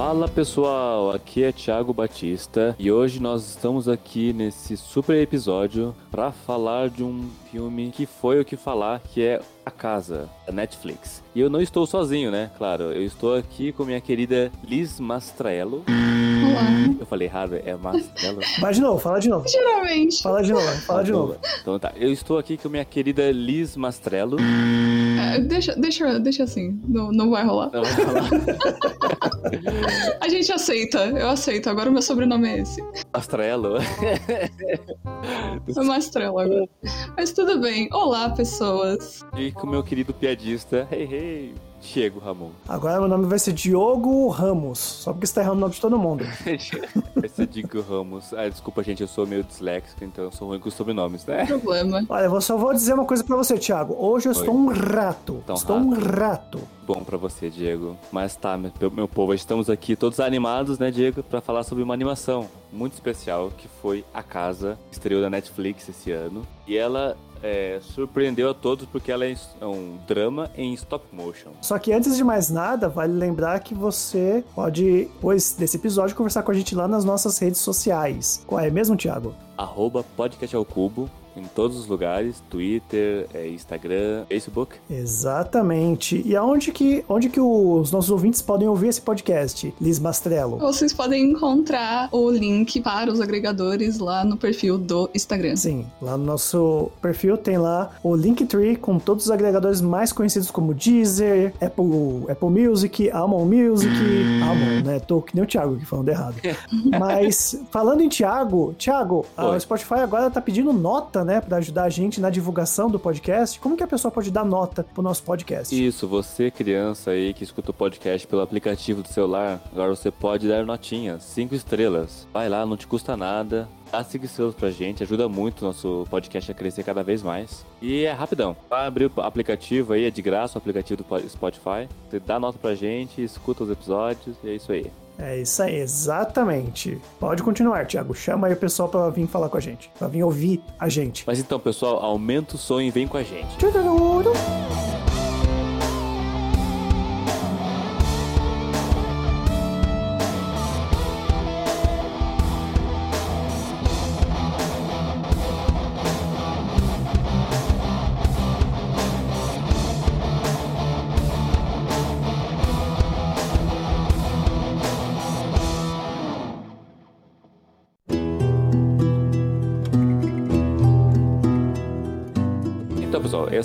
Fala pessoal, aqui é Thiago Batista e hoje nós estamos aqui nesse super episódio para falar de um filme que foi o que falar, que é A Casa, da Netflix. E eu não estou sozinho, né? Claro, eu estou aqui com minha querida Liz Mastrello. Olá. Eu falei errado, é Mastrello? Vai de novo, fala de novo. Geralmente. Fala de novo, fala de novo. Então tá, eu estou aqui com minha querida Liz Mastrello. É, deixa, deixa, deixa assim. Não, não vai rolar. Não, vai falar. A gente aceita. Eu aceito. Agora o meu sobrenome é esse. Mastrello. É uma estrela agora. Mas tudo bem. Olá, pessoas. E com meu querido piadista, hey hey, Diego Ramon. Agora meu nome vai ser Diogo Ramos, só porque você tá errando o nome de todo mundo. Esse é Diego Ramos. Ah, desculpa, gente, eu sou meio disléxico, então eu sou ruim com os sobrenomes, né? Problema. Olha, eu só vou dizer uma coisa pra você, Thiago. Hoje eu estou um rato. Um estou um rato. Bom pra você, Diego. Mas tá, meu, meu povo, estamos aqui todos animados, né, Diego, pra falar sobre uma animação muito especial que foi A Casa, que estreou na Netflix esse ano. E ela é, surpreendeu a todos porque ela é um drama em stop motion. Só que antes de mais nada, vale lembrar que você pode, depois desse episódio, conversar com a gente lá nas nossas redes sociais. Qual é mesmo, Thiago? Arroba podcast ao cubo em todos os lugares, Twitter, é, Instagram, Facebook. Exatamente. E aonde que, onde que os nossos ouvintes podem ouvir esse podcast, Liz Mastrello? Vocês podem encontrar o link para os agregadores lá no perfil do Instagram. Sim, lá no nosso perfil tem lá o Linktree com todos os agregadores mais conhecidos como Deezer, Apple, Apple Music, Amazon Music, Amon, né? Tô que nem o Thiago aqui falando errado. Mas falando em Thiago, Thiago, o Spotify agora tá pedindo nota, né, Pra ajudar a gente na divulgação do podcast. Como que a pessoa pode dar nota pro nosso podcast? Isso, você criança aí que escuta o podcast pelo aplicativo do celular, agora você pode dar notinhas, cinco estrelas. Vai lá, não te custa nada. Dá cinco estrelas pra gente, ajuda muito o nosso podcast a crescer cada vez mais. E é rapidão. Vai abrir o aplicativo aí, é de graça o aplicativo do Spotify. Você dá nota pra gente, escuta os episódios e é isso aí. É isso aí, exatamente. Pode continuar, Thiago. Chama aí o pessoal pra vir falar com a gente, pra vir ouvir a gente. Mas então, pessoal, aumenta o som e vem com a gente. Tchururu. Então, pessoal,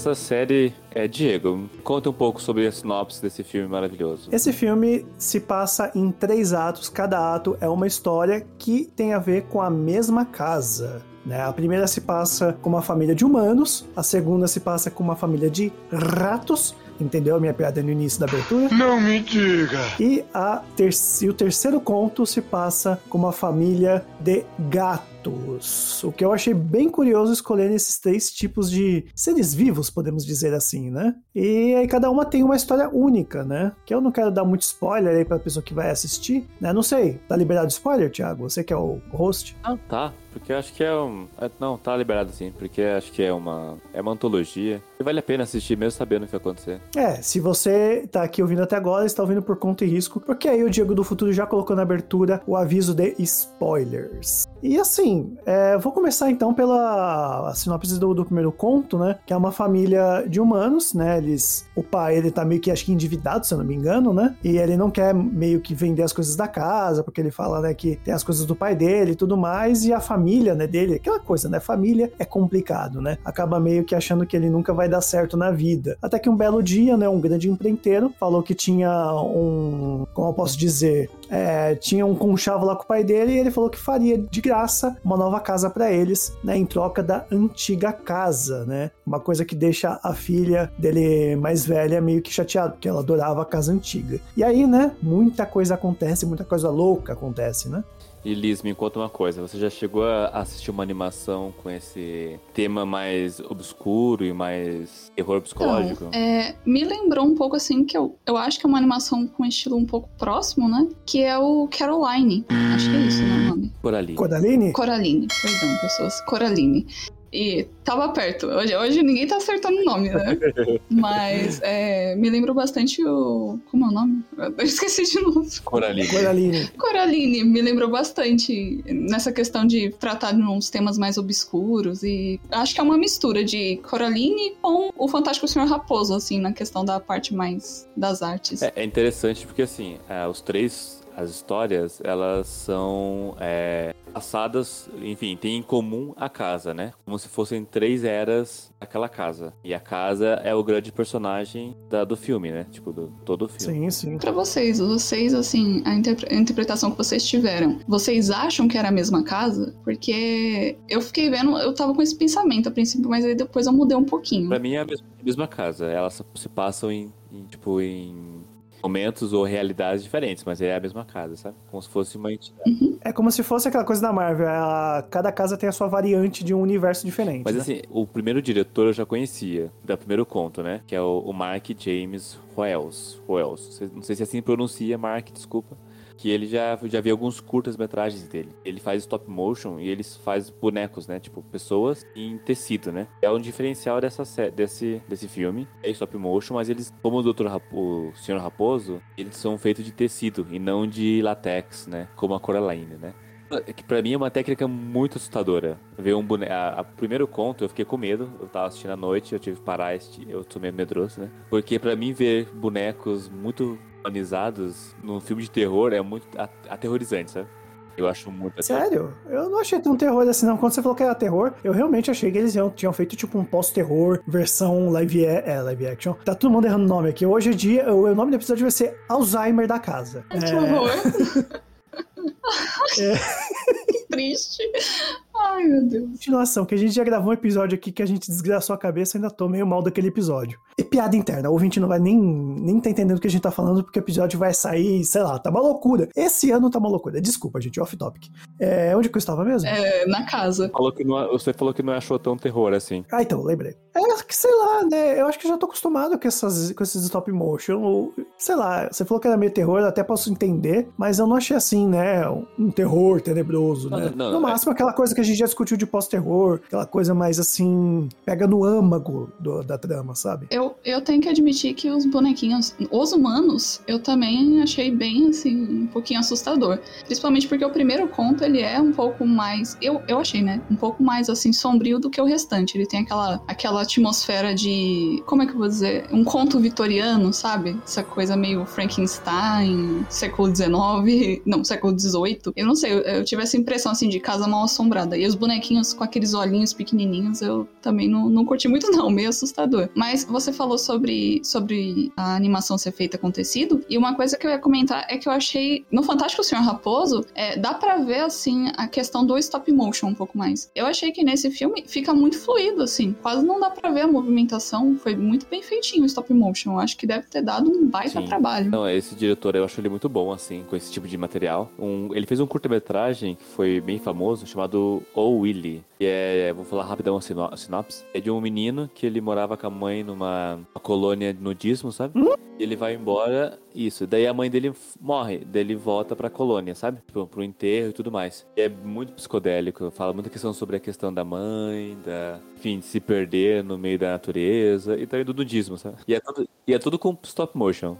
essa série é Diego. Conta um pouco sobre a sinopse desse filme maravilhoso. Esse filme se passa em três atos. Cada ato é uma história que tem a ver com a mesma casa. né? A primeira se passa com uma família de humanos, a segunda se passa com uma família de ratos. Entendeu a minha piada no início da abertura? Não me diga! E, a ter e o terceiro conto se passa com uma família de gatos. O que eu achei bem curioso escolher esses três tipos de seres vivos, podemos dizer assim, né? E aí cada uma tem uma história única, né? Que eu não quero dar muito spoiler aí pra pessoa que vai assistir, né? Não sei, tá liberado spoiler, Thiago? Você que é o host? Ah, tá. Porque acho que é um. é, Não, tá liberado sim. Porque acho que é uma. É uma antologia. E vale a pena assistir mesmo sabendo o que vai acontecer. É, se você tá aqui ouvindo até agora, está ouvindo por conta e risco, porque aí o Diego do Futuro já colocou na abertura o aviso de spoilers. E assim, é, vou começar então pela sinopse do, do primeiro conto, né? Que é uma família de humanos, né? Eles, o pai, ele tá meio que, acho que endividado, se eu não me engano, né? E ele não quer meio que vender as coisas da casa, porque ele fala, né, que tem as coisas do pai dele e tudo mais, e a família, né, dele, aquela coisa, né? Família é complicado, né? Acaba meio que achando que ele nunca vai dar certo na vida. Até que um belo dia, né, um grande empreiteiro falou que tinha um, como eu posso dizer, é, tinha um conchavo lá com o pai dele e ele falou que faria de graça uma nova casa para eles, né, em troca da antiga casa, né? Uma coisa que deixa a filha dele mais velha meio que chateada, porque ela adorava a casa antiga. E aí, né, muita coisa acontece, muita coisa louca acontece, né? E Liz, me conta uma coisa. Você já chegou a assistir uma animação com esse tema mais obscuro e mais terror psicológico? Então, é, me lembrou um pouco assim que eu, eu acho que é uma animação com um estilo um pouco próximo, né? Que é o Caroline. Acho que é isso, né, o nome? Coraline. Coraline? Coraline, perdão, pessoas. Coraline. E tava perto. Hoje, hoje ninguém tá acertando o nome, né? Mas é, me lembrou bastante o. Como é o nome? Eu esqueci de novo. Coraline. Coraline. Coraline me lembrou bastante nessa questão de tratar de uns temas mais obscuros e acho que é uma mistura de Coraline com o Fantástico Senhor Raposo, assim, na questão da parte mais das artes. É, é interessante porque, assim, é, os três, as histórias, elas são é, passadas, enfim, tem em comum a casa, né? Como se fossem três eras daquela casa. E a casa é o grande personagem da- do filme, né? Tipo, do todo o filme. Sim, sim. Pra vocês, vocês, assim, a, interpre- a interpretação que vocês tiveram, vocês acham que era a mesma casa? Porque eu fiquei vendo, eu tava com esse pensamento a princípio, mas aí depois eu mudei um pouquinho. Pra mim é a mesma, a mesma casa. Elas se passam em, em, tipo, em momentos ou realidades diferentes, mas é a mesma casa, sabe? Como se fosse uma entidade. É como se fosse aquela coisa da Marvel. ela- cada casa tem a sua variante de um universo diferente. Mas né? assim, o primeiro diretor eu já conhecia, do primeiro conto, né? Que é o, o Mark James Roels. Roels. Não sei se assim pronuncia, Mark, desculpa. Que ele já, já vi alguns curtas-metragens dele. Ele faz stop motion e ele faz bonecos, né? Tipo, pessoas em tecido, né? É um diferencial dessa, desse, desse filme. É stop motion, mas eles, como o Dr. Rapo, o Sr. Raposo, eles são feitos de tecido e não de latex, né? Como a Coraline, né? É que pra mim é uma técnica muito assustadora. Ver um boneco. A, a primeiro conto eu fiquei com medo. Eu tava assistindo à noite, eu tive que parar. Eu tô meio medroso, né? Porque pra mim ver bonecos muito humanizados num filme de terror é muito aterrorizante, sabe? Eu acho muito Sério? Eu não achei tão terror assim, não. Quando você falou que era terror, eu realmente achei que eles iam- tinham feito tipo um pós-terror, versão live, é, live action. Tá todo mundo errando o nome aqui. Hoje em dia, o, o nome do episódio vai ser Alzheimer da Casa. Ai, É, Que horror. que triste. Ai, meu Deus. continuação, que a gente já gravou um episódio aqui que a gente desgraçou a cabeça e ainda tô meio mal daquele episódio. E piada interna, o ouvinte não vai nem, nem tá entendendo o que a gente tá falando, porque o episódio vai sair, sei lá, tá uma loucura. Esse ano tá uma loucura. Desculpa, gente, off-topic. É, onde que eu estava mesmo? É, na casa. Falou que não, você falou que não achou tão terror assim. Ah, então, lembrei. É que, sei lá, né? Eu acho que já tô acostumado com, essas, com esses stop motion. Ou, sei lá, você falou que era meio terror, eu até posso entender, mas eu não achei assim, né? Um terror tenebroso, Não, né? não, no é- máximo, aquela coisa que a gente já discutiu de pós-terror, aquela coisa mais assim, pega no âmago do- da trama, sabe? Eu, eu tenho que admitir que os bonequinhos, os humanos, eu também achei bem, assim, um pouquinho assustador. Principalmente porque o primeiro conto, ele é um pouco mais, eu, eu achei, né? Um pouco mais, assim, sombrio do que o restante. Ele tem aquela, aquela atmosfera de, como é que eu vou dizer? Um conto vitoriano, sabe? Essa coisa meio Frankenstein, século XIX, não, século XVIII. Eu não sei, eu, eu tive essa impressão, assim, de casa mal assombrada. E os bonequinhos com aqueles olhinhos pequenininhos, eu também não, não curti muito não, meio assustador. Mas você falou sobre, sobre a animação ser feita com tecido, e uma coisa que eu ia comentar é que eu achei, no Fantástico Senhor Raposo, é, dá pra ver, assim, a questão do stop motion um pouco mais. Eu achei que nesse filme fica muito fluido, assim, quase não dá pra ver a movimentação, foi muito bem feitinho o stop motion, eu acho que deve ter dado um baita Sim. trabalho. Não, esse diretor eu acho ele muito bom, assim, com esse tipo de material. Um, ele fez um curta-metragem que foi bem famoso, chamado O Willy. Que é, vou falar rapidão a sinopse. É de um menino que ele morava com a mãe numa uma colônia de nudismo, sabe? E ele vai embora, isso. Daí a mãe dele morre, daí ele volta pra colônia, sabe? Pro, pro enterro e tudo mais. E é muito psicodélico, fala muita questão sobre a questão da mãe, da, enfim, de se perder no meio da natureza e também do nudismo, sabe? E é tudo, e é tudo com stop motion.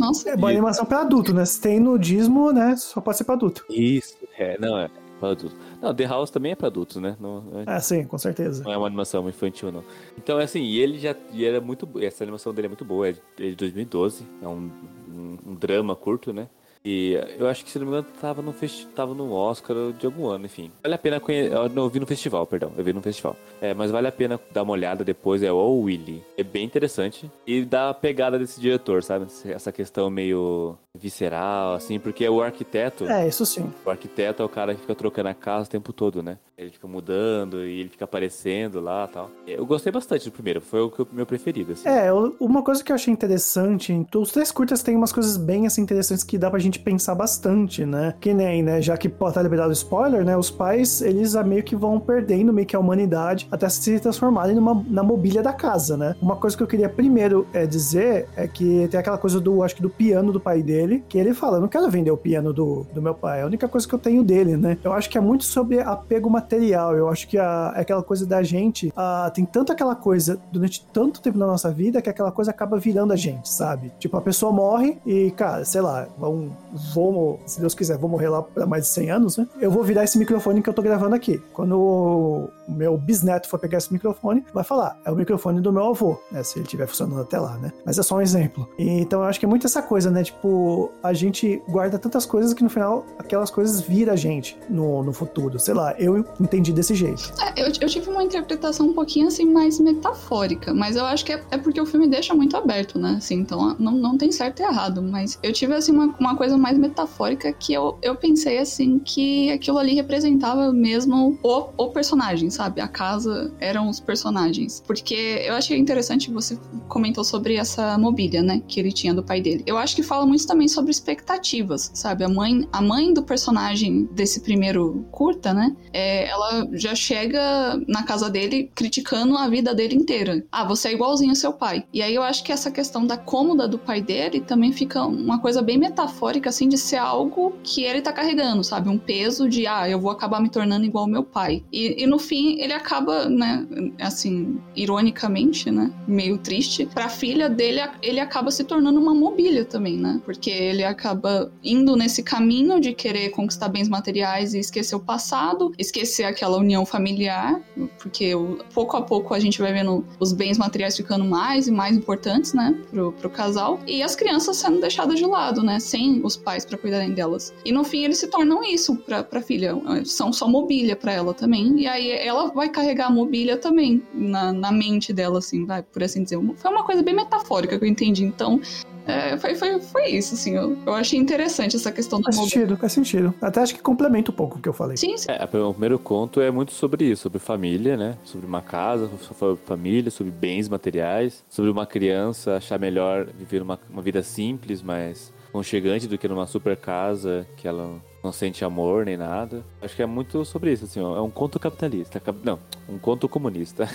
Nossa, É boa animação pra adulto, né? Se tem nudismo, né? Só pode ser pra adulto. Isso, é, não, é pra adultos. Não, The House também é pra adultos, né? Não, é- Ah, sim, com certeza. não é uma animação infantil, não. Então, é assim, e ele já e era muito. Essa animação dele é muito boa, é de, é de 2012, é um, um, um drama curto, né? E eu acho que, se não me engano, tava no, festi tava no Oscar de algum ano, enfim. Vale a pena conhecer. Eu vi no festival, perdão. Eu vi no festival. É, mas vale a pena dar uma olhada depois. É o Willy. É bem interessante. E dá a pegada desse diretor, sabe? Essa questão meio visceral, assim, porque é o arquiteto. É, isso sim. O arquiteto é o cara que fica trocando a casa o tempo todo, né? Ele fica mudando e ele fica aparecendo lá tal. Eu gostei bastante do primeiro, foi o meu preferido. Assim. É, uma coisa que eu achei interessante, os três curtas têm umas coisas bem assim interessantes que dá pra gente pensar bastante, né? Que nem, né, já que estar liberado spoiler, né? Os pais, eles meio que vão perdendo meio que a humanidade até se transformarem numa, na mobília da casa, né? Uma coisa que eu queria primeiro é, dizer é que tem aquela coisa do, acho que do piano do pai dele, que ele fala, não quero vender o piano do, do meu pai, é a única coisa que eu tenho dele, né? Eu acho que é muito sobre apego material. Eu acho que a, é aquela coisa da gente a, tem tanto aquela coisa durante tanto tempo na nossa vida que aquela coisa acaba virando a gente, sabe? Tipo, a pessoa morre e, cara, sei lá, vamos, vou, se Deus quiser, vou morrer lá pra mais de 100 anos, né? Eu vou virar esse microfone que eu tô gravando aqui. Quando o meu bisneto for pegar esse microfone, vai falar, é o microfone do meu avô, né? Se ele estiver funcionando até lá, né? Mas é só um exemplo. Então eu acho que é muito essa coisa, né? Tipo, a gente guarda tantas coisas que no final aquelas coisas viram a gente no, no futuro. Sei lá, eu entendi desse jeito. É, eu, eu, tive uma interpretação um pouquinho assim mais metafórica, mas eu acho que é, é, porque o filme deixa muito aberto, né? Assim, então não, não tem certo e errado, mas eu tive assim uma, uma coisa mais metafórica que eu, eu pensei assim que aquilo ali representava mesmo o, o personagem, sabe? A casa eram os personagens. Porque eu achei interessante você comentou sobre essa mobília, né? Que ele tinha do pai dele. Eu acho que fala muito também sobre expectativas, sabe? A mãe, a mãe do personagem desse primeiro curta, né? É, ela já chega na casa dele criticando a vida dele inteira. Ah, você é igualzinho ao seu pai. E aí eu acho que essa questão da cômoda do pai dele também fica uma coisa bem metafórica, assim, de ser algo que ele tá carregando, sabe? Um peso de, ah, eu vou acabar me tornando igual ao meu pai. E, e no fim, ele acaba, né, assim, ironicamente, né, meio triste, pra filha dele, ele acaba se tornando uma mobília também, né? Porque ele acaba indo nesse caminho de querer conquistar bens materiais e esquecer o passado, esquecer aquela união familiar, porque pouco a pouco a gente vai vendo os bens materiais ficando mais e mais importantes, né, pro, pro casal, e as crianças sendo deixadas de lado, né, sem os pais para cuidarem delas. E no fim eles se tornam isso pra, pra filha, são só mobília para ela também, e aí ela vai carregar a mobília também na, na mente dela, assim, vai, por assim dizer. Foi uma coisa bem metafórica que eu entendi, então é, foi, foi, foi isso, assim. Eu, eu achei interessante essa questão do Faz sentido, faz sentido. Até acho que complementa um pouco o que eu falei. Sim, sim. É, o primeiro conto é muito sobre isso, sobre família, né? Sobre uma casa, sobre família, sobre bens materiais, sobre uma criança achar melhor viver uma, uma vida simples, mas conchegante do que numa super casa que ela não sente amor nem nada. Acho que é muito sobre isso, assim, ó. É um conto capitalista. Não, um conto comunista.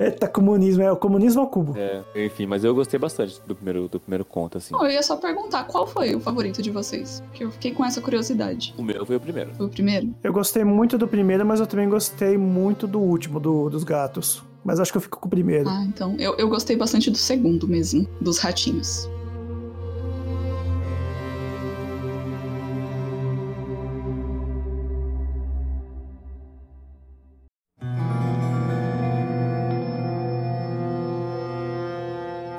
Eita, comunismo, é o comunismo ao cubo. É, enfim, mas eu gostei bastante do primeiro, do primeiro conto, assim. eu ia só perguntar qual foi o favorito de vocês, porque eu fiquei com essa curiosidade. O meu foi o primeiro. Foi o primeiro? Eu gostei muito do primeiro, mas eu também gostei muito do último, do, dos gatos. Mas acho que eu fico com o primeiro. Ah, então. Eu, eu gostei bastante do segundo mesmo, dos ratinhos.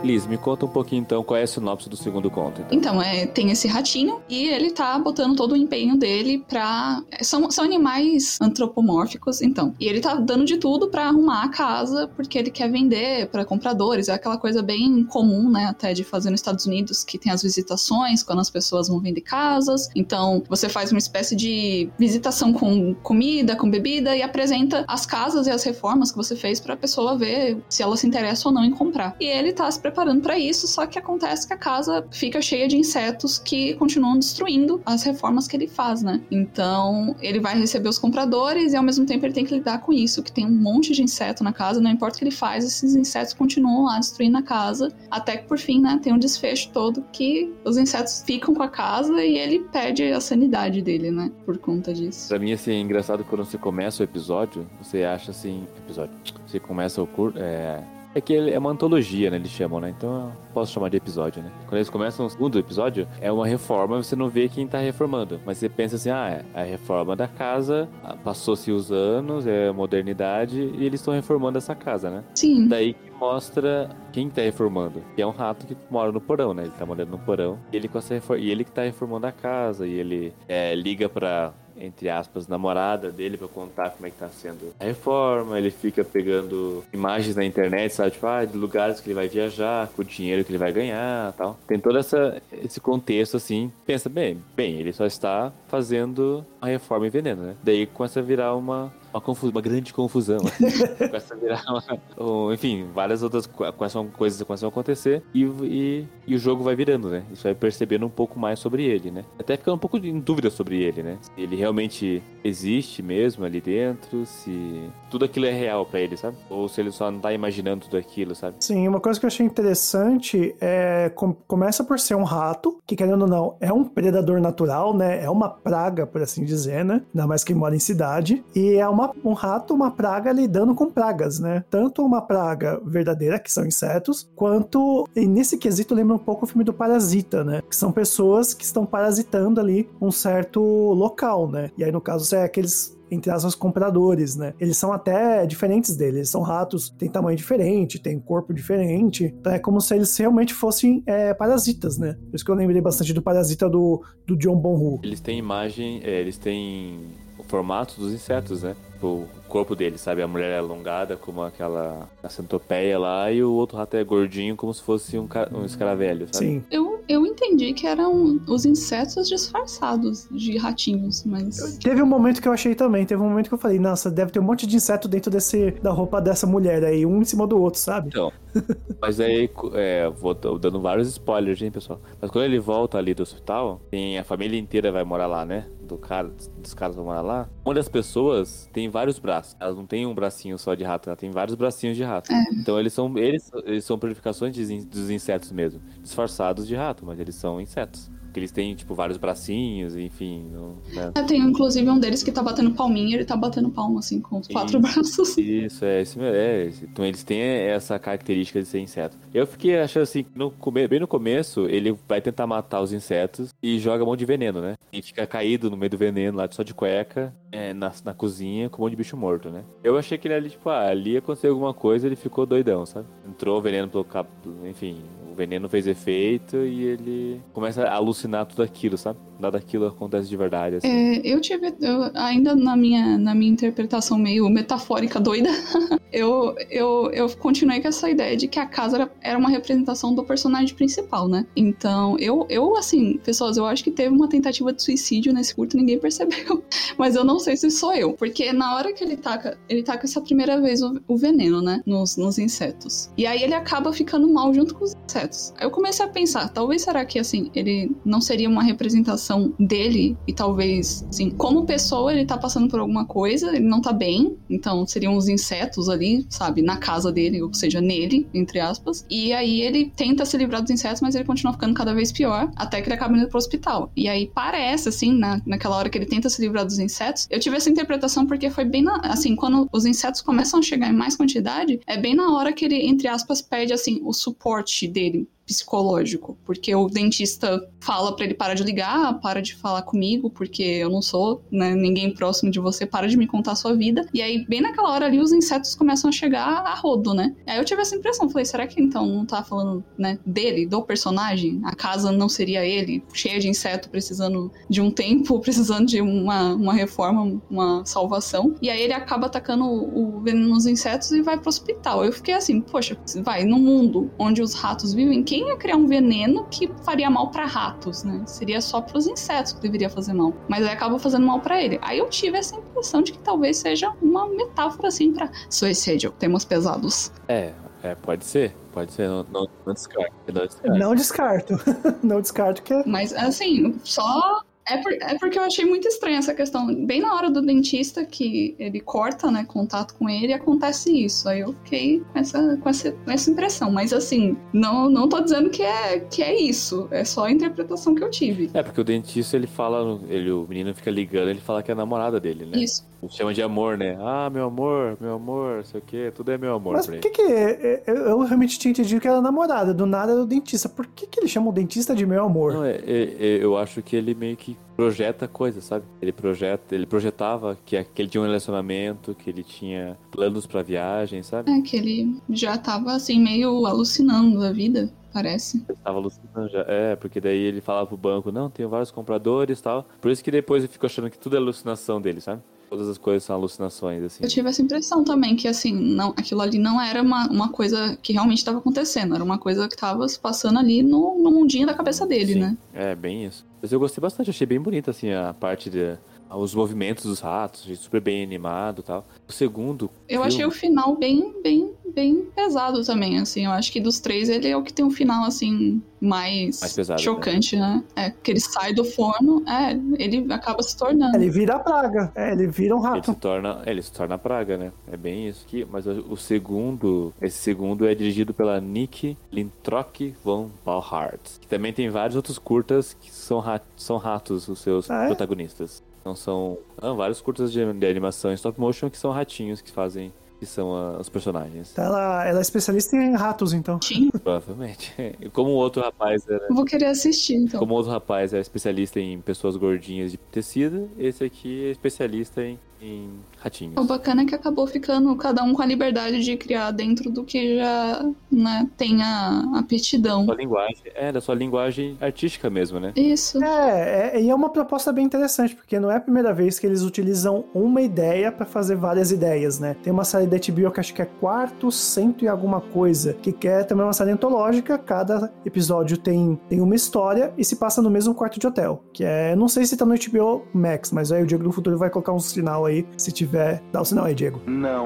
Liz, me conta um pouquinho então qual é a sinopse do segundo conto. Então, então é, tem esse ratinho e ele tá botando todo o empenho dele pra. São, são animais antropomórficos, então. E ele tá dando de tudo para arrumar a casa porque ele quer vender para compradores. É aquela coisa bem comum, né, até de fazer nos Estados Unidos, que tem as visitações quando as pessoas vão vender casas. Então, você faz uma espécie de visitação com comida, com bebida e apresenta as casas e as reformas que você fez para a pessoa ver se ela se interessa ou não em comprar. E ele tá se preparando preparando para isso, só que acontece que a casa fica cheia de insetos que continuam destruindo as reformas que ele faz, né? Então, ele vai receber os compradores e ao mesmo tempo ele tem que lidar com isso, que tem um monte de inseto na casa, não importa o que ele faz, esses insetos continuam lá destruindo a casa, até que por fim, né, tem um desfecho todo que os insetos ficam com a casa e ele perde a sanidade dele, né, por conta disso. Pra mim, assim, é engraçado quando você começa o episódio, você acha assim, episódio, você começa o curso, é É que é uma antologia, né? Eles chamam, né? Então eu posso chamar de episódio, né? Quando eles começam o segundo episódio, é uma reforma, você não vê quem tá reformando. Mas você pensa assim, ah, é a reforma da casa, ah, passou-se os anos, é modernidade, e eles estão reformando essa casa, né? Sim. Daí que mostra quem tá reformando. Que é um rato que mora no porão, né? Ele tá morando no porão. E ele, com essa refor- e ele que tá reformando a casa. E ele é, liga pra, entre aspas, namorada dele pra contar como é que tá sendo a reforma. Ele fica pegando imagens na internet, sabe? Tipo, ah, de lugares que ele vai viajar, com o dinheiro que ele vai ganhar tal. Tem todo essa, esse contexto, assim. Pensa, bem, bem, ele só está fazendo a reforma em veneno, né? Daí começa a virar uma, uma, confu- uma grande confusão. uma, um, enfim, várias outras coisas começam a acontecer e, e, e o jogo vai virando, né? Isso vai percebendo um pouco mais sobre ele, né? Até ficando um pouco em dúvida sobre ele, né? Se ele realmente existe mesmo ali dentro, se tudo aquilo é real pra ele, sabe? Ou se ele só não tá imaginando tudo aquilo, sabe? Sim, uma coisa que eu achei interessante é com- começa por ser um rato, que querendo ou não, é um predador natural, né? É uma praga, por assim dizer, né? Ainda mais quem mora em cidade. E é uma, um rato, uma praga lidando com pragas, né? Tanto uma praga verdadeira, que são insetos, quanto. E nesse quesito lembra um pouco o filme do Parasita, né? Que são pessoas que estão parasitando ali um certo local, né? E aí, no caso, é aqueles entre aspas, compradores, né? Eles são até diferentes deles. Eles são ratos, têm tamanho diferente, têm corpo diferente. Então é como se eles realmente fossem é, parasitas, né? Por isso que eu lembrei bastante do parasita do, do John Bonhu. Eles têm imagem, é, eles têm o formato dos insetos, né? O corpo deles, sabe? A mulher é alongada como aquela a centopeia lá e o outro rato é gordinho como se fosse um, ca- um escaravelho, sabe? Sim. Eu, eu entendi que eram os insetos disfarçados de ratinhos, mas. Teve um momento que eu achei também. Teve um momento que eu falei, nossa, deve ter um monte de inseto dentro desse, da roupa dessa mulher aí, um em cima do outro, sabe? Então, mas aí, é, vou dando vários spoilers, hein, pessoal. Mas quando ele volta ali do hospital, tem a família inteira vai morar lá, né? Do cara, dos caras vão morar lá. Uma das pessoas tem vários braços. Elas não tem um bracinho só de rato, ela tem vários bracinhos de rato. Então eles são eles, eles são purificações dos insetos mesmo, disfarçados de rato, mas eles são insetos. Porque eles têm, tipo, vários bracinhos, enfim. não- né? É, tem inclusive um deles que tá batendo palminha, ele tá batendo palma assim, com os quatro Isso. braços. Isso, é, isso mesmo. É, então eles têm essa característica de ser inseto. Eu fiquei achando assim, que no bem no começo, ele vai tentar matar os insetos e joga um monte de veneno, né? E fica caído no meio do veneno lá, só de cueca, é, na, na cozinha, com um monte de bicho morto, né? Eu achei que ele ali, tipo, ah, ali aconteceu alguma coisa, ele ficou doidão, sabe? Entrou o veneno pelo cap... enfim, veneno fez efeito e ele começa a alucinar tudo aquilo, sabe? Nada daquilo acontece de verdade, assim. É, eu tive, eu- ainda na minha, na minha interpretação meio metafórica doida, eu, eu, eu continuei com essa ideia de que a casa era, era uma representação do personagem principal, né? Então, eu, eu, assim, pessoas, eu acho que teve uma tentativa de suicídio nesse curto, ninguém percebeu. Mas eu não sei se sou eu. Porque na hora que ele taca, ele taca essa primeira vez o, o veneno, né? Nos, nos insetos. E aí ele acaba ficando mal junto com os insetos. Eu comecei a pensar, talvez será que, assim, ele não seria uma representação dele e talvez, assim, como pessoa ele tá passando por alguma coisa, ele não tá bem, então seriam os insetos ali, sabe, na casa dele, ou seja, nele, entre aspas. E aí ele tenta se livrar dos insetos, mas ele continua ficando cada vez pior, até que ele acaba indo pro hospital. E aí parece, assim, na, naquela hora que ele tenta se livrar dos insetos, eu tive essa interpretação porque foi bem na, assim, quando os insetos começam a chegar em mais quantidade, é bem na hora que ele, entre aspas, perde, assim, o suporte dele psicológico, porque o dentista fala pra ele para de ligar, para de falar comigo, porque eu não sou, né, ninguém próximo de você, para de me contar a sua vida. E aí, bem naquela hora ali, os insetos começam a chegar a rodo, né? Aí eu tive essa impressão, falei, será que então não tá falando, né, dele, do personagem? A casa não seria ele, cheia de inseto, precisando de um tempo, precisando de uma, uma reforma, uma salvação. E aí ele acaba atacando o, o veneno nos insetos e vai pro hospital. Eu fiquei assim, poxa, vai, no mundo onde os ratos vivem, quem ia criar um veneno que faria mal pra ratos, né? Seria só pros insetos que deveria fazer mal. Mas aí acaba fazendo mal pra ele. Aí eu tive essa impressão de que talvez seja uma metáfora assim pra suicídio, temas pesados. É, é, pode ser, pode ser, não, não, não descarto, não descarto. Não descarto. não descarto que é. Mas assim, só. É, por- é porque eu achei muito estranha essa questão. Bem na hora do dentista que ele corta, né, contato com ele, acontece isso. Aí eu fiquei com essa, com essa, com essa impressão. Mas assim, não, não tô dizendo que é, que é isso. É só a interpretação que eu tive. É, porque o dentista, ele fala, ele, o menino fica ligando, ele fala que é a namorada dele, né? Isso. Chama de amor, né? Ah, meu amor, meu amor, sei o quê, tudo é meu amor Mas por que que... é- é- Eu realmente tinha entendido que era namorada, do nada era o dentista. Por que que ele chama o dentista de meu amor? Não, é, é- é- eu acho que ele meio que projeta coisas, sabe? Ele projeta, ele projetava que, que ele tinha um relacionamento, que ele tinha planos pra viagem, sabe? É que ele já tava assim, meio alucinando da vida, parece. Ele tava alucinando já. É, porque daí ele falava pro banco, não, tenho vários compradores e tal. Por isso que depois eu fico achando que tudo é alucinação dele, sabe? Todas as coisas são alucinações, assim. Eu tive essa impressão também, que assim, não, aquilo ali não era uma, uma coisa que realmente estava acontecendo, era uma coisa que tava se passando ali no, no mundinho da cabeça dele, Sim, né? É, bem isso. Mas eu gostei bastante, achei bem bonita, assim, a parte de... Os movimentos dos ratos, super bem animado e tal. O segundo. Eu filme- achei o final bem, bem, bem pesado também, assim. Eu acho que dos três ele é o que tem um final, assim, mais, Mais pesado, chocante, né? É, que ele sai do forno, é, ele acaba se tornando. Ele vira a praga. É, ele vira um Ele rato. se torna, é, ele se torna praga, né? É bem isso aqui. Mas o, o segundo, esse segundo é dirigido pela Nick Lintrock von Bauhart. Que também tem vários outros curtas que são, ra- são ratos, os seus Ah, é? protagonistas. Então são ah, vários curtas de, de animação em stop motion que são ratinhos que fazem, que são ah, os personagens. Então ela, ela é especialista em ratos, então. Tinha. Provavelmente. Como o outro rapaz era. Eu vou querer assistir, então. Como o outro rapaz é especialista em pessoas gordinhas de tecido, esse aqui é especialista em, em ratinhos. O bacana é que acabou ficando cada um com a liberdade de criar dentro do que já né, tem a aptidão. Sua linguagem. É, da sua linguagem artística mesmo, né? Isso. É, é, e é uma proposta bem interessante, porque não é a primeira vez que eles utilizam uma ideia pra fazer várias ideias, né? Tem uma série da HBO que acho que é quarto, cento e alguma coisa, que quer também uma série antológica, cada episódio tem, tem uma história e se passa no mesmo quarto de hotel, que é, não sei se tá no HBO Max, mas aí o Diego do Futuro vai colocar um sinal aí, se tiver, dá o sinal aí, Diego.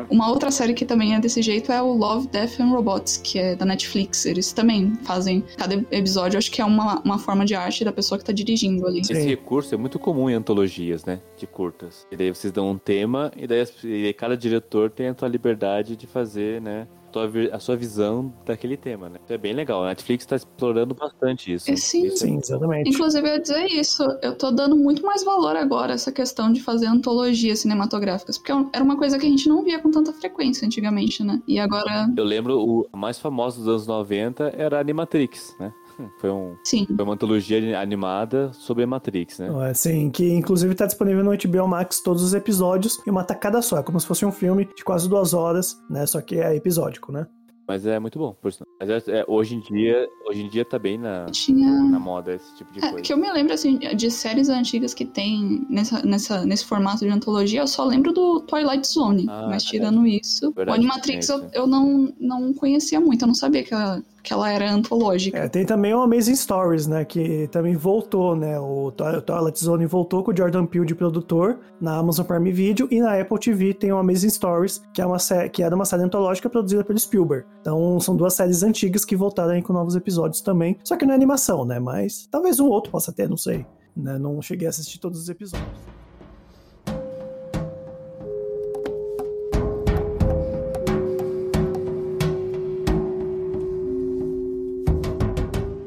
Uma outra série que também é desse jeito é o Love, Death and Robots, que é da Netflix. Eles também fazem. Cada episódio, acho que é uma, uma forma de arte da pessoa que tá dirigindo ali. Esse recurso é muito comum em antologias, né? De curtas. E daí vocês dão um tema e daí, e daí cada diretor tem a tua liberdade de fazer, né? A sua visão daquele tema, né? Isso é bem legal. A Netflix tá explorando bastante isso. É, sim. Isso é Sim, exatamente. Inclusive, eu ia dizer isso. Eu tô dando muito mais valor agora a essa questão de fazer antologias cinematográficas. Porque era uma coisa que a gente não via com tanta frequência antigamente, né? E agora, Eu lembro, o a mais famosa dos anos 90 era a Animatrix, né? Foi, um, sim. foi uma antologia animada sobre a Matrix, né? Assim, que inclusive tá disponível no HBO Max todos os episódios em uma tacada só, é como se fosse um filme de quase duas horas, né? Só que é episódico, né? Mas é muito bom, por sinal. Mas é- é, hoje em dia, hoje em dia tá bem na, Tinha. na moda esse tipo de É, coisa. que eu me lembro, assim, de séries antigas que tem nessa, nessa, nesse formato de antologia, eu só lembro do Twilight Zone. Ah, mas é tirando isso, Verdade, o Animatrix é eu, isso. eu não, não conhecia muito, eu não sabia que ela, que ela era antológica. É, tem também o Amazing Stories, né? Que também voltou, né? O Twi- o Twilight Zone voltou com o Jordan Peele de produtor na Amazon Prime Video e na Apple TV tem o Amazing Stories, que é uma sé- que era uma série antológica produzida pelo Spielberg. Então são duas séries antigas que voltaram com novos episódios também. Só que não é animação, né? Mas talvez um outro possa ter, não sei. Né? Não cheguei a assistir todos os episódios.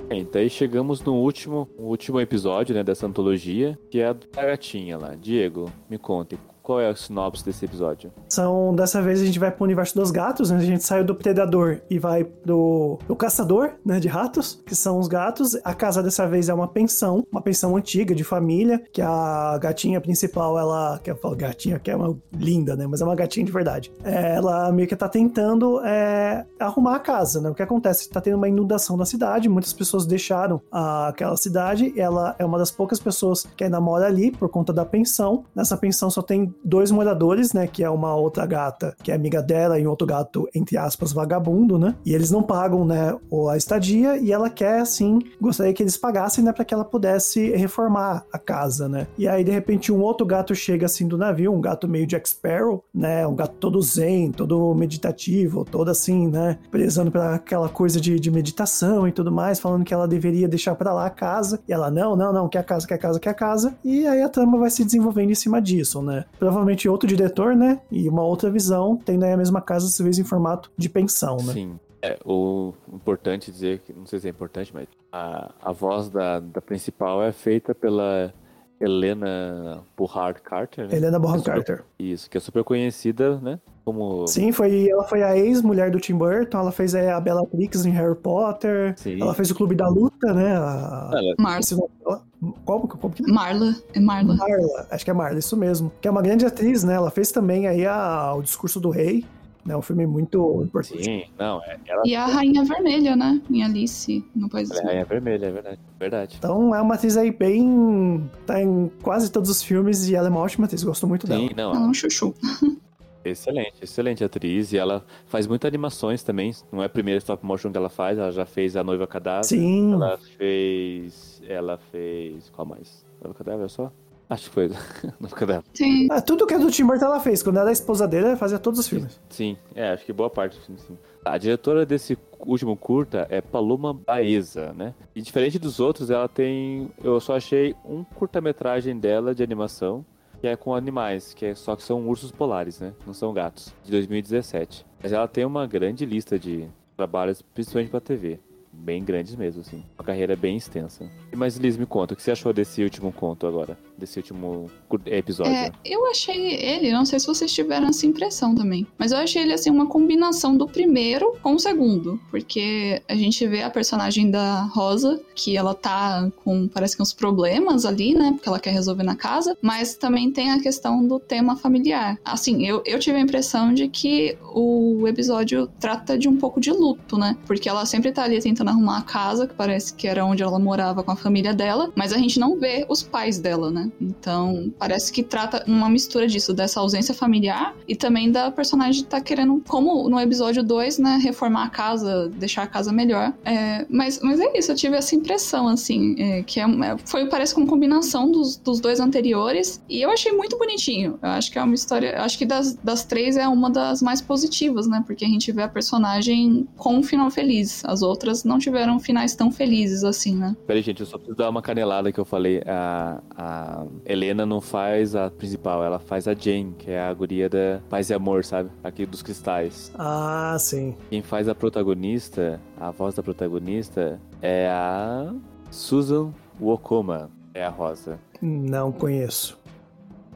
É, Então aí chegamos no último, último episódio né, dessa antologia, que é a da gatinha lá. Diego, me conte, qual é a sinopse desse episódio? São, dessa vez a gente vai pro universo dos gatos, né? A gente saiu do predador e vai pro, caçador, né, de ratos, que são os gatos. A casa dessa vez é uma pensão, uma pensão antiga de família, que a gatinha principal, ela, que eu falo gatinha, que é uma linda, né, mas é uma gatinha de verdade. É, ela meio que tá tentando é, arrumar a casa, né? O que acontece? Tá tendo uma inundação na cidade, muitas pessoas deixaram a- aquela cidade, ela é uma das poucas pessoas que ainda mora ali por conta da pensão. Nessa pensão só tem dois moradores, né? Que é uma outra gata que é amiga dela e um outro gato, entre aspas, vagabundo, né? E eles não pagam, né, a estadia e ela quer, assim, gostaria que eles pagassem, né, para que ela pudesse reformar a casa, né? E aí, de repente, um outro gato chega, assim, do navio, um gato meio Jack Sparrow, né? Um gato todo zen, todo meditativo, todo assim, né? Prezando pra aquela coisa de, de meditação e tudo mais, falando que ela deveria deixar pra lá a casa. E ela, não, não, não, quer a casa, quer a casa, quer a casa. E aí a trama vai se desenvolvendo em cima disso, né? Provavelmente outro diretor, né? E uma outra visão, tendo aí a mesma casa, dessa vez em formato de pensão, né? Sim. É, o importante dizer, que não sei se é importante, mas a, a voz da, da principal é feita pela Helena Bonham Carter, né? Helena Bonham É Carter. Isso, que é super conhecida, né? Como. Sim, foi, ela foi a ex-mulher do Tim Burton, ela fez é, a Bellatrix em Harry Potter, Sim. ela fez o Clube da Luta, né? A... Ela- Marla. dela- Como, como que Marla. É Marla. Marla, acho que é Marla, isso mesmo. Que é uma grande atriz, né? Ela fez também aí a, o Discurso do Rei, né? Um filme muito importante. Sim, não, é, ela, E a Rainha Vermelha, né? Em Alice, no País ela é rainha vermelha, é verdade. Verdade. Então é uma atriz aí bem. tá em quase todos os filmes e ela é uma ótima atriz, gosto muito dela. Sim, não, Ela é um chuchu. Excelente, excelente atriz. E ela faz muitas animações também. Não é a primeira stop motion que ela faz, ela já fez A Noiva Cadáver. Sim. Ela fez. Ela fez. Qual mais? Noiva Cadáver só? Acho que foi. Noiva Cadáver. Tem. Ah, tudo que é do Tim Burton ela fez. Quando ela é esposa dele, ela fazia todos os filmes. Sim, é, acho que boa parte do filme, sim. A diretora desse último curta é Paloma Baeza, né? E diferente dos outros, ela tem. Eu só achei um curta-metragem dela de animação, que é com animais, que é só que são ursos polares, né? Não são gatos, de 2017. Mas ela tem uma grande lista de trabalhos, principalmente pra TV. Bem grandes mesmo, assim. Uma carreira bem extensa. Mas Liz, me conta, o que você achou desse último conto agora? Desse último episódio? É, eu achei ele, não sei se vocês tiveram essa impressão também, mas eu achei ele assim uma combinação do primeiro com o segundo, porque a gente vê a personagem da Rosa, que ela tá com parece que uns problemas ali, né, porque ela quer resolver na casa, mas também tem a questão do tema familiar. Assim, eu, eu tive a impressão de que o episódio trata de um pouco de luto, né, porque ela sempre tá ali tentando arrumar a casa, que parece que era onde ela morava com a família dela, mas a gente não vê os pais dela, né? Então, parece que trata uma mistura disso, dessa ausência familiar e também da personagem tá querendo, como no episódio 2, né, reformar a casa, deixar a casa melhor. É, mas, mas é isso, eu tive essa impressão, assim, é, que é, é- foi, parece com combinação dos, dos dois anteriores e eu achei muito bonitinho. Eu acho que é uma história, acho que das, das três é uma das mais positivas, né? Porque a gente vê a personagem com um final feliz. As outras não tiveram finais tão felizes assim, né? Peraí, gente, eu só preciso dar uma canelada que eu falei. A, a Helena não faz a principal, ela faz a Jane, que é a guria da Paz e Amor, sabe? Aqui dos cristais. Ah, sim. Quem faz a protagonista, a voz da protagonista, é a Susan Wokoma. É a Rosa. Não conheço.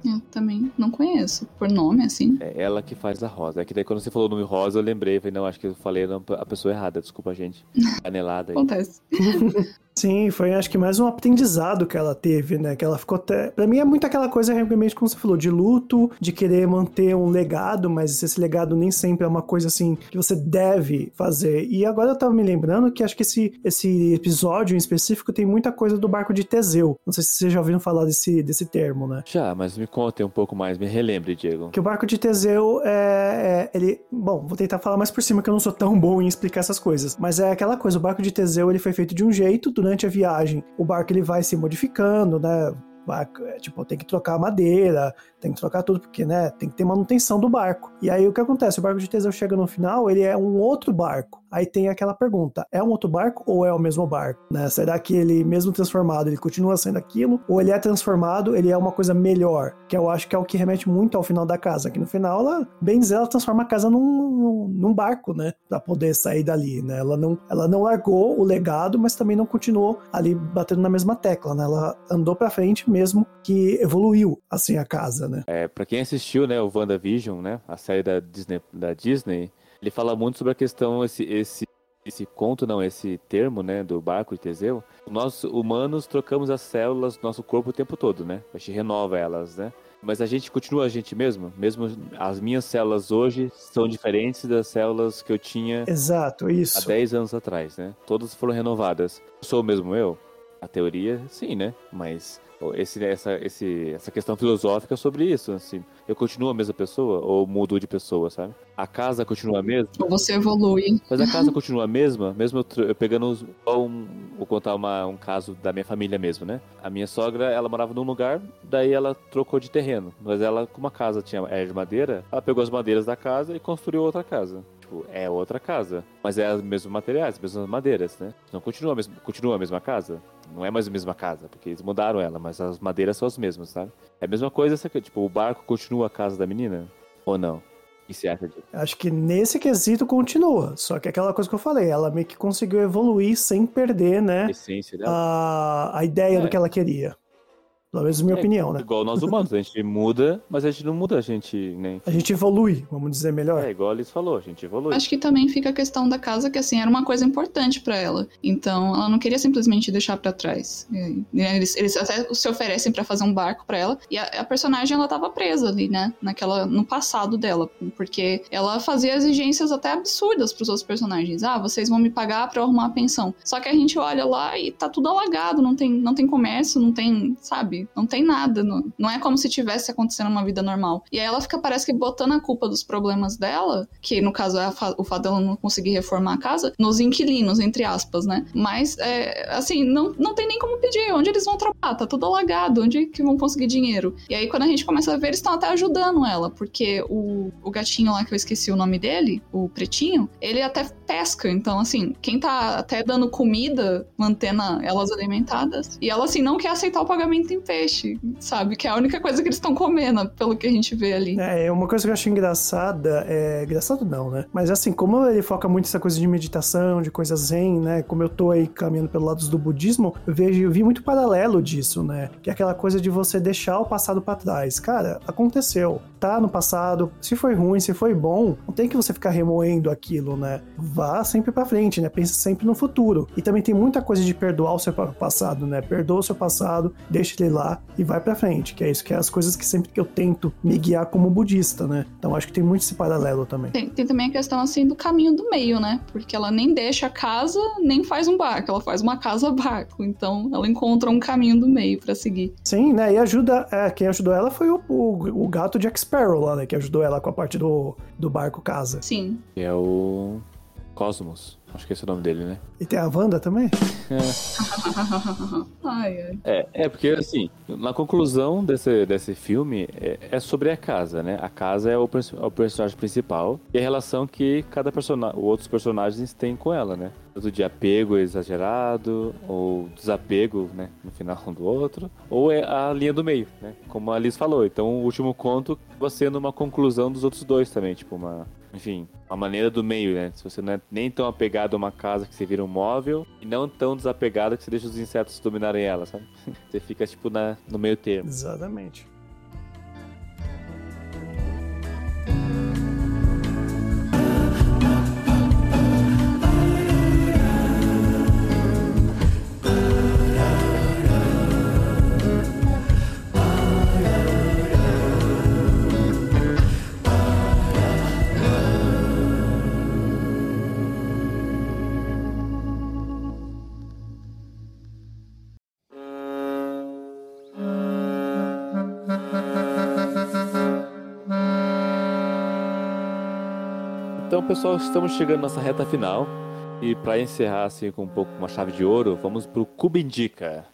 Eu também não conheço, por nome, assim. É ela que faz a Rosa. É que daí quando você falou o nome Rosa, eu lembrei. Falei, não, acho que eu falei a pessoa errada. Desculpa, gente. Canelada aí. Acontece. Sim, foi acho que mais um aprendizado que ela teve, né? Que ela ficou até. Pra mim é muito aquela coisa, realmente, como você falou, de luto, de querer manter um legado, mas esse legado nem sempre é uma coisa assim que você deve fazer. E agora eu tava me lembrando que acho que esse, esse episódio em específico tem muita coisa do barco de Teseu. Não sei se vocês já ouviram falar desse, desse termo, né? Já, mas me contem um pouco mais. Me relembre, Diego. Que o barco de Teseu é, é- ele, bom, vou tentar falar mais por cima que eu não sou tão bom em explicar essas coisas, mas é aquela coisa, o barco de Teseu ele foi feito de um jeito durante a viagem. O barco ele vai se modificando, né? É, tipo, tem que trocar a madeira, tem que trocar tudo, porque, né, tem que ter manutenção do barco. E aí o que acontece? O barco de Teseu chega no final, ele é um outro barco. Aí tem aquela pergunta: é um outro barco ou é o mesmo barco? Né? Será que ele, mesmo transformado, ele continua sendo aquilo? Ou ele é transformado, ele é uma coisa melhor? Que eu acho que é o que remete muito ao final da casa. Que no final, ela, transforma a casa num, num, num barco, né? Pra poder sair dali, né? Ela não, ela não largou o legado, mas também não continuou ali batendo na mesma tecla, né? Ela andou pra frente mesmo que evoluiu, assim, a casa, né? É, pra quem assistiu, né, o WandaVision, né, a série da Disney, da Disney, ele fala muito sobre a questão, esse, esse, esse conto, não, esse termo, né, do barco de Teseu. Nós, humanos, trocamos as células do nosso corpo o tempo todo, né? A gente renova elas, né? Mas a gente continua a gente mesmo? Mesmo as minhas células hoje são diferentes das células que eu tinha Exato, há isso. 10 anos atrás, né? Todas foram renovadas. Sou o mesmo eu? A teoria, sim, né? Mas esse, essa, esse, essa questão filosófica é sobre isso, assim. Eu continuo a mesma pessoa ou mudo de pessoa, sabe? A casa continua a mesma? Ou você evolui. Mas a casa continua a mesma, mesmo eu, eu pegando os- um, vou contar uma, um caso da minha família mesmo, né? A minha sogra, ela morava num lugar, daí ela trocou de terreno. Mas ela, como a casa tinha era de madeira, ela pegou as madeiras da casa e construiu outra casa. Tipo, é outra casa, mas é os mesmos materiais, as mesmas madeiras, né? Não continua a mesma, continua a mesma casa? Não é mais a mesma casa, porque eles mudaram ela, mas as madeiras são as mesmas, sabe? É a mesma coisa essa aqui, tipo, o barco continua a casa da menina? Ou não? Que você acha disso? Acho que nesse quesito continua. Só que aquela coisa que eu falei, ela meio que conseguiu evoluir sem perder, A né? essência dela? A, a ideia É. do que ela queria. Pelo menos minha É, opinião, né? Igual nós humanos, a gente muda, mas a gente não muda, a gente nem. A gente evolui, vamos dizer melhor. É igual a Liz falou, a gente evolui. Acho que também fica a questão da casa, que assim, era uma coisa importante pra ela. Então, ela não queria simplesmente deixar pra trás. Eles, eles até se oferecem pra fazer um barco pra ela. E a, a personagem, ela tava presa ali, né? Naquela, no passado dela. Porque ela fazia exigências até absurdas pros outros personagens. Ah, vocês vão me pagar pra eu arrumar a pensão. Só que a gente olha lá e tá tudo alagado. Não tem, não tem comércio, não tem, sabe? Não tem nada. Não, não é como se tivesse acontecendo uma vida normal. E aí ela fica, parece que, botando a culpa dos problemas dela, que no caso é fa- o fato dela não conseguir reformar a casa, nos inquilinos, entre aspas, né? Mas, é, assim, não, não tem nem como pedir. Onde eles vão trabalhar? Tá tudo alagado. Onde que vão conseguir dinheiro? E aí, quando a gente começa a ver, eles estão até ajudando ela, porque o, o gatinho lá, que eu esqueci o nome dele, o pretinho, ele até pesca. Então, assim, quem tá até dando comida, mantendo elas alimentadas, e ela, assim, não quer aceitar o pagamento em peixe, sabe? Que é a única coisa que eles estão comendo, pelo que a gente vê ali. É, uma coisa que eu acho engraçada, é... engraçado não, né? Mas assim, como ele foca muito nessa coisa de meditação, de coisa zen, né? Como eu tô aí caminhando pelo lado do budismo, eu vejo, eu vi muito paralelo disso, né? Que é aquela coisa de você deixar o passado pra trás. Cara, aconteceu. Tá no passado, se foi ruim, se foi bom, não tem que você ficar remoendo aquilo, né? Vá sempre pra frente, né? Pensa sempre no futuro. E também tem muita coisa de perdoar o seu pa- passado, né? Perdoa o seu passado, deixa ele lá e vai pra frente, que é isso que é as coisas que sempre que eu tento me guiar como budista, né? Então acho que tem muito esse paralelo também. Tem, tem também a questão assim do caminho do meio, né? Porque ela nem deixa a casa, nem faz um barco, ela faz uma casa barco. Então ela encontra um caminho do meio pra seguir. Sim, né? E ajuda, é, quem ajudou ela foi o, o, o gato Jack Sparrow lá, né? Que ajudou ela com a parte do, do barco casa. Sim. Que é o Cosmos. Acho que esse é o nome dele, né? E tem a Wanda também? ai, ai. É, é porque assim, na conclusão desse, desse filme é, é sobre a casa, né? A casa é o, é o personagem principal e a relação que cada personagem, outros personagens têm com ela, né? Tanto de apego exagerado, ou desapego, né? No final um do outro, ou é a linha do meio, né? Como a Liz falou. Então o último conto acaba sendo uma conclusão dos outros dois também, tipo uma. Enfim, uma maneira do meio, né? Se você não é nem tão apegado a uma casa que você vira um móvel, e não tão desapegado que você deixa os insetos dominarem ela, sabe? Você fica, tipo, na, no meio termo. Exatamente. Então, pessoal, estamos chegando à nossa reta final. E para encerrar assim com um pouco uma chave de ouro, vamos pro Cuba Indica.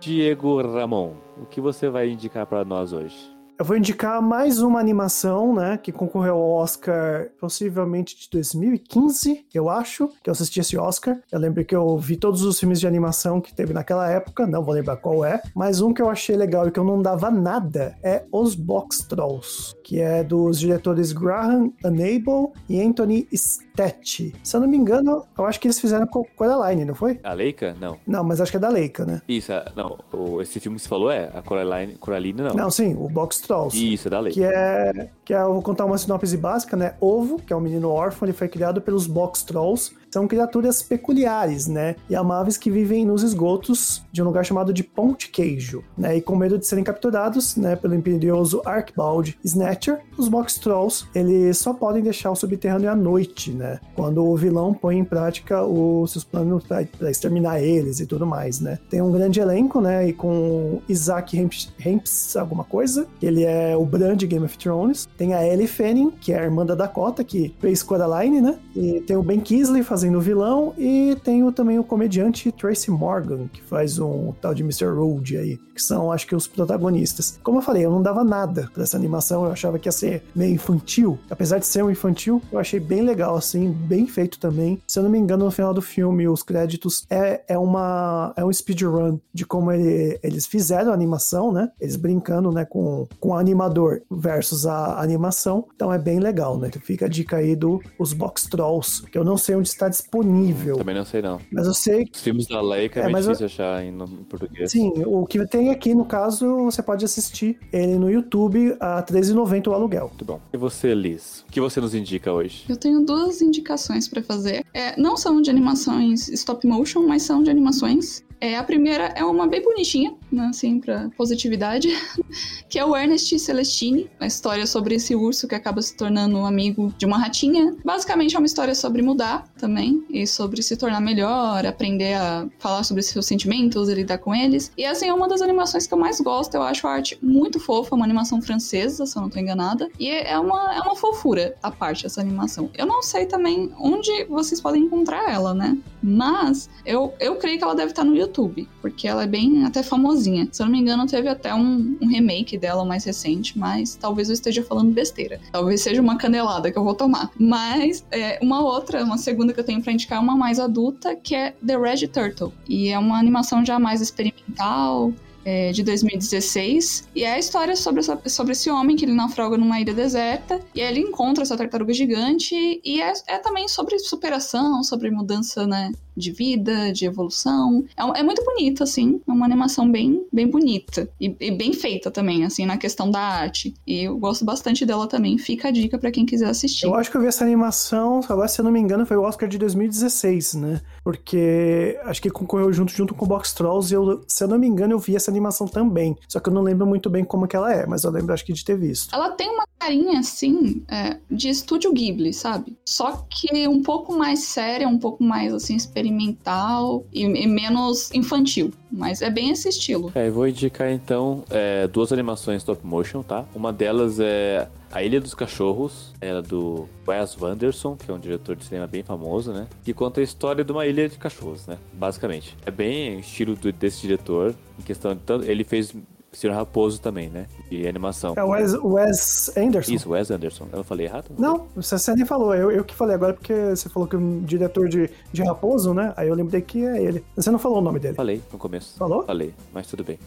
Diego Ramon, o que você vai indicar para nós hoje? Eu vou indicar mais uma animação, né, que concorreu ao Oscar possivelmente de 2015, eu acho, que eu assisti esse Oscar. Eu lembro que eu vi todos os filmes de animação que teve naquela época, não vou lembrar qual é, mas um que eu achei legal e que eu não dava nada é Os Box Trolls, que é dos diretores Graham Unable e Anthony Stetti. Se eu não me engano, eu acho que eles fizeram com Coraline, não foi? A Leica? Não. Não, mas acho que é da Leica, né? Isso, é- não. esse filme que você falou é a Coraline, Coraline não. Não, sim, o Box Trolls. Isso, é da Leica. Que é, que é, eu vou contar uma sinopse básica, né? Ovo, que é um menino órfão, ele foi criado pelos Box Trolls. São criaturas peculiares, né? E amáveis que vivem nos esgotos de um lugar chamado de Ponte Queijo, né? E com medo de serem capturados, né? Pelo imperioso Archibald Snatcher, os Box Trolls, eles só podem deixar o subterrâneo à noite, né? Quando o vilão põe em prática os seus planos pra exterminar eles e tudo mais, né? Tem um grande elenco, né? E com Isaac Hemps, alguma coisa, ele é o Bran de Game of Thrones. Tem a Ellie Fanning, que é a irmã da Dakota, que fez Coraline, né? E tem o Ben Kingsley fazendo o vilão. E tem também o comediante Tracy Morgan, que faz um tal de Mr. Rude aí, que são, acho que, os protagonistas. Como eu falei, eu não dava nada pra essa animação, eu achava que ia ser meio infantil. Apesar de ser um infantil, eu achei bem legal, assim, bem feito também. Se eu não me engano, no final do filme, os créditos é, é uma é um speedrun de como ele- eles fizeram a animação, né? Eles brincando, né, com, com o animador versus a animação. Então é bem legal, né? Fica a dica aí do Os Box Trolls, que eu não sei onde está disponível. Também não sei não. Mas eu sei Os filmes da Leica é, É, meio mas eu- difícil achar em, português. Sim, o que tem aqui, no caso, você pode assistir ele no YouTube a R$13,90 o aluguel. Muito bom. E você, Liz? O que você nos indica hoje? Eu tenho duas indicações pra fazer. É, não são de animações stop motion, mas são de animações. É, a primeira é uma bem bonitinha, né, assim, pra positividade, que é o Ernest Celestini, a história sobre esse urso que acaba se tornando um amigo de uma ratinha. Basicamente é uma história sobre mudar também, e sobre se tornar melhor, aprender a falar sobre seus sentimentos lidar com eles. E assim, é uma das animações que eu mais gosto, eu acho a arte muito fofa, uma animação francesa, se eu não tô enganada. E é uma, é uma fofura a parte dessa animação. Eu não sei também onde vocês podem encontrar ela, né? Mas eu, eu creio que ela deve estar no YouTube, porque ela é bem até famosinha. Se eu não me engano, teve até um, um remake dela mais recente, mas talvez eu esteja falando besteira. Talvez seja uma canelada que eu vou tomar. Mas é, uma outra, uma segunda que eu tenho pra indicar é uma mais adulta, que é The Red Turtle. E é uma animação já mais experimental, é, de 2016. E é a história sobre, essa- sobre esse homem que ele naufraga numa ilha deserta. E ele encontra essa tartaruga gigante. E é, é também sobre superação, sobre mudança, né? De vida, de evolução. É, é muito bonito, assim. É uma animação bem, bem bonita. E, e bem feita também, assim, na questão da arte. E eu gosto bastante dela também. Fica a dica pra quem quiser assistir. Eu acho que eu vi essa animação, agora se eu não me engano, foi o Oscar de 2016, né? Porque acho que concorreu junto, junto com o Box Trolls e eu, se eu não me engano, eu vi essa animação também. Só que eu não lembro muito bem como que ela é, mas eu lembro acho que de ter visto. Ela tem uma carinha, assim, é, de estúdio Ghibli, sabe? Só que um pouco mais séria, um pouco mais, assim, experimental e, e menos infantil. Mas é bem esse estilo. É, eu vou indicar então é, duas animações stop motion, tá? Uma delas é A Ilha dos Cachorros, ela é do Wes Anderson, que é um diretor de cinema bem famoso, né? Que conta a história de uma ilha de cachorros, né? Basicamente. É bem estilo do- desse diretor, em questão de tanto. Ele fez Senhor Raposo também, né? De animação. É o Wes, Wes Anderson? Isso, Wes Anderson. Eu não falei errado? Não, você, você nem falou, eu, eu que falei agora porque você falou que o diretor de, de Raposo, né? Aí eu lembrei que é ele. Você não falou o nome dele. Falei no começo. Falou? Falei, mas tudo bem.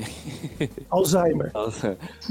Alzheimer.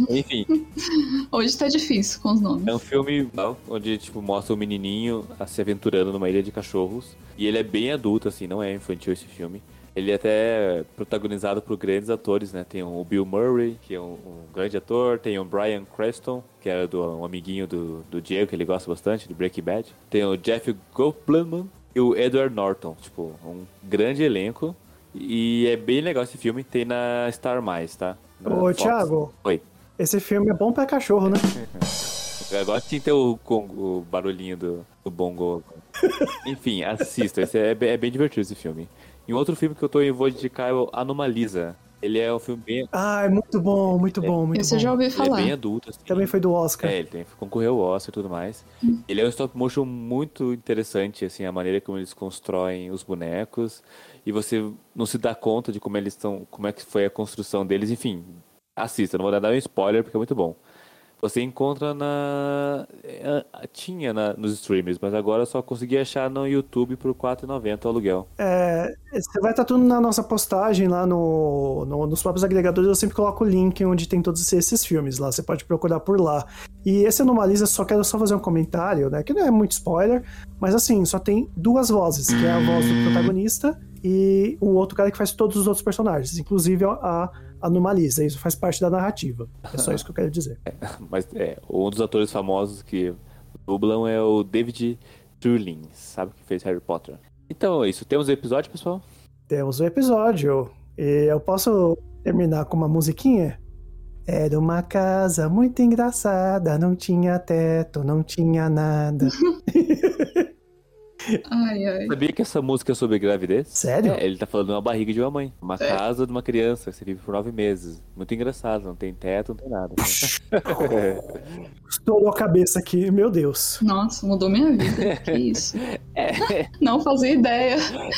Enfim, Hoje tá difícil com os nomes. É um filme não, onde, tipo, mostra o menininho a se aventurando numa ilha de cachorros. E ele é bem adulto, assim, não é infantil esse filme. Ele é até protagonizado por grandes atores, né? Tem o Bill Murray, que é um, um grande ator. Tem o Brian Creston, que é do, um amiguinho do, do Diego, que ele gosta bastante, do Breaking Bad. Tem o Jeff Goldblum e o Edward Norton. Tipo, um grande elenco. E é bem legal esse filme. Tem na Star+, tá? Na Ô, Fox. Thiago, Oi. esse filme é bom pra cachorro, né? Agora tinha que ter o, o barulhinho do, do bongo. Enfim, assista. É, é bem divertido esse filme. E um outro filme que eu tô, eu vou indicar é o Anomalisa. Ele é um filme bem, Ah, é muito bom, muito bom, muito Esse eu bom. já ouvi ele é falar. bem adulto. Assim. Também foi do Oscar. É, ele tem, concorreu ao Oscar e tudo mais. Ele é um stop motion muito interessante, assim, a maneira como eles constroem os bonecos. E você não se dá conta de como eles estão, como é que foi a construção deles. Enfim, assista, não vou dar um spoiler porque é muito bom. Você encontra na. é, Tinha na- nos streamers, mas agora só consegui achar no YouTube por R$4,90 o aluguel. É, você vai estar tudo na nossa postagem lá no, no- nos próprios agregadores. Eu sempre coloco o link onde tem todos esses filmes lá. Você pode procurar por lá. E esse Anomalisa, só quero só fazer um comentário, né? Que não é muito spoiler, mas assim, só tem duas vozes, que é a voz do protagonista e o outro cara que faz todos os outros personagens, inclusive a Anomalisa. Isso faz parte da narrativa. É só isso que eu quero dizer. Mas é, um dos atores famosos que dublam é o David Turlin, sabe? Que fez Harry Potter. Então é isso. Temos o episódio, pessoal? Temos o episódio. E eu posso terminar com uma musiquinha? Era uma casa muito engraçada, não tinha teto, não tinha nada. Ai, ai. Sabia que essa música é sobre gravidez? Sério? É, ele tá falando de uma barriga de uma mãe. Uma É. casa de uma criança que você vive por nove meses. Muito engraçado, não tem teto, não tem nada. né? Estourou a cabeça aqui, meu Deus. Nossa, mudou minha vida. Que isso? é, Não fazia ideia.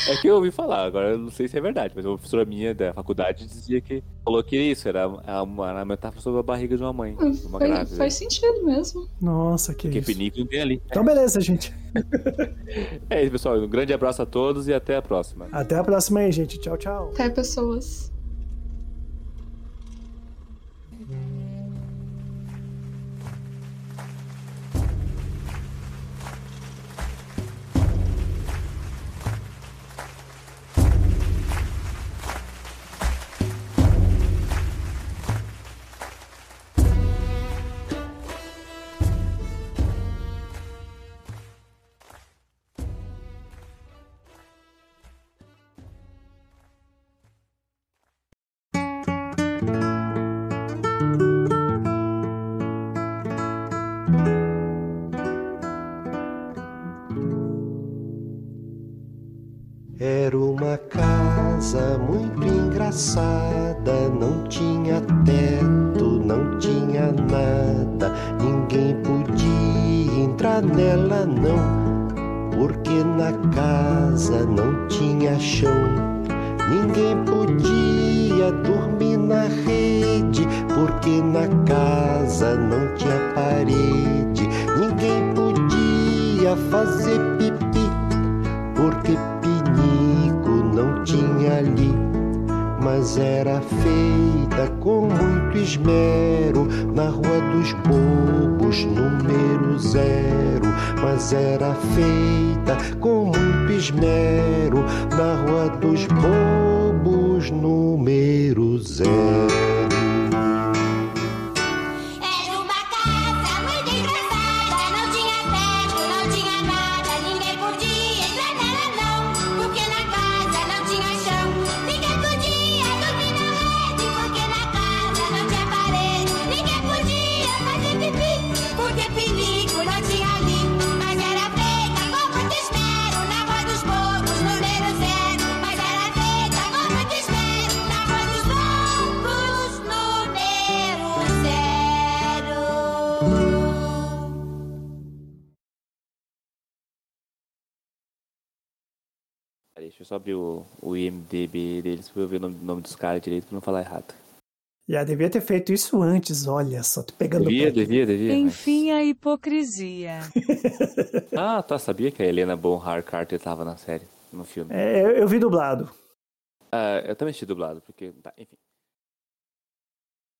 é que eu ouvi falar, agora eu não sei se é verdade, mas uma professora minha da faculdade dizia que falou que isso era uma, uma metáfora sobre a barriga de uma mãe. de Uma Faz, grávida. faz sentido mesmo. Nossa, que Porque isso. pinico não tem ali. Então, beleza, gente. É isso, pessoal. Um grande abraço a todos e até a próxima. Até a próxima aí, gente. Tchau, tchau. Até pessoas. Mas era feita com muito esmero na Rua dos Bobos, número zero. Mas era feita com muito esmero na Rua dos Bobos, número zero. Eu só abrir o, o IMDB deles pra eu ver o nome, nome dos caras direito pra não falar errado. Já devia ter feito isso antes, olha só, tô pegando Devia, pé. devia, devia. mas- Enfim, a hipocrisia. Ah, tá, sabia que a Helena Bonham Carter tava na série, no filme. É, eu, eu vi dublado. Ah, eu também assisti dublado, porque. Tá, enfim.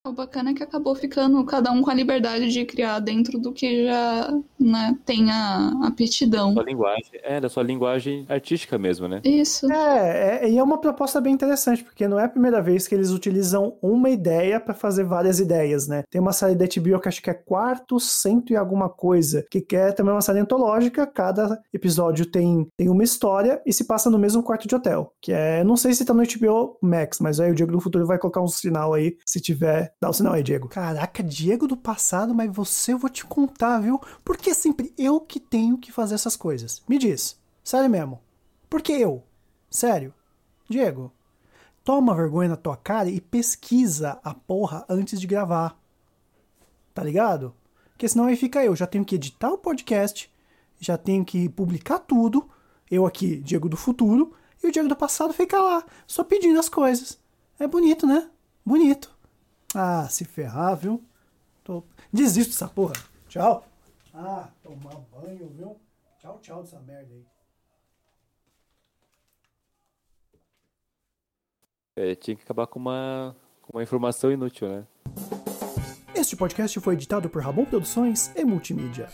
O bacana é que acabou ficando cada um com a liberdade de criar dentro do que já né, tem a aptidão. Sua linguagem. É, da sua linguagem artística mesmo, né? Isso. É, é, e é uma proposta bem interessante, porque não é a primeira vez que eles utilizam uma ideia pra fazer várias ideias, né? Tem uma série da HBO que acho que é quarto, cento e alguma coisa, que é também uma série antológica, cada episódio tem, tem uma história e se passa no mesmo quarto de hotel, que é, não sei se tá no HBO Max, mas aí o Diego do futuro vai colocar um sinal aí, se tiver, dá o sinal aí, Diego. Caraca, Diego do passado, mas você eu vou te contar, viu? Porque é sempre eu que tenho que fazer essas coisas. Me diz, sério mesmo, por que eu? Sério? Diego, toma vergonha na tua cara e pesquisa a porra antes de gravar. Tá ligado? Porque senão aí fica eu. Já tenho que editar o podcast, já tenho que publicar tudo. Eu aqui, Diego do futuro, e o Diego do passado fica lá, só pedindo as coisas. É bonito, né? Bonito. Ah, se ferrar, viu? Tô... Desisto dessa porra. Tchau. Ah, tomar banho, viu? Tchau, tchau dessa merda aí. É, tinha que acabar com uma, com uma informação inútil, né? Este podcast foi editado por Ramon Produções e Multimídia.